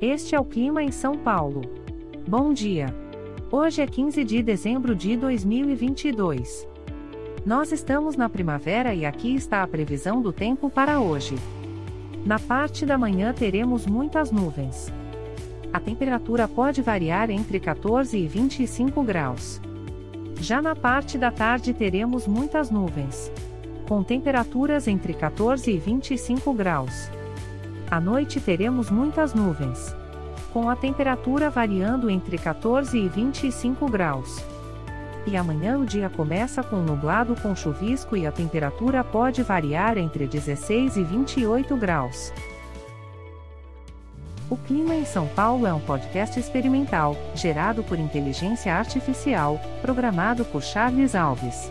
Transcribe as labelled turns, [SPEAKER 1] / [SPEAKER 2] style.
[SPEAKER 1] Este é o clima em São Paulo. Bom dia. Hoje é 15 de dezembro de 2022. Nós estamos na primavera e aqui está a previsão do tempo para hoje. Na parte da manhã teremos muitas nuvens. A temperatura pode variar entre 14 e 25 graus. Já na parte da tarde teremos muitas nuvens. Com temperaturas entre 14 e 25 graus. À noite teremos muitas nuvens. Com a temperatura variando entre 14 e 25 graus. E amanhã o dia começa com nublado com chuvisco e a temperatura pode variar entre 16 e 28 graus. O Clima em São Paulo é um podcast experimental, gerado por inteligência artificial, programado por Charles Alves.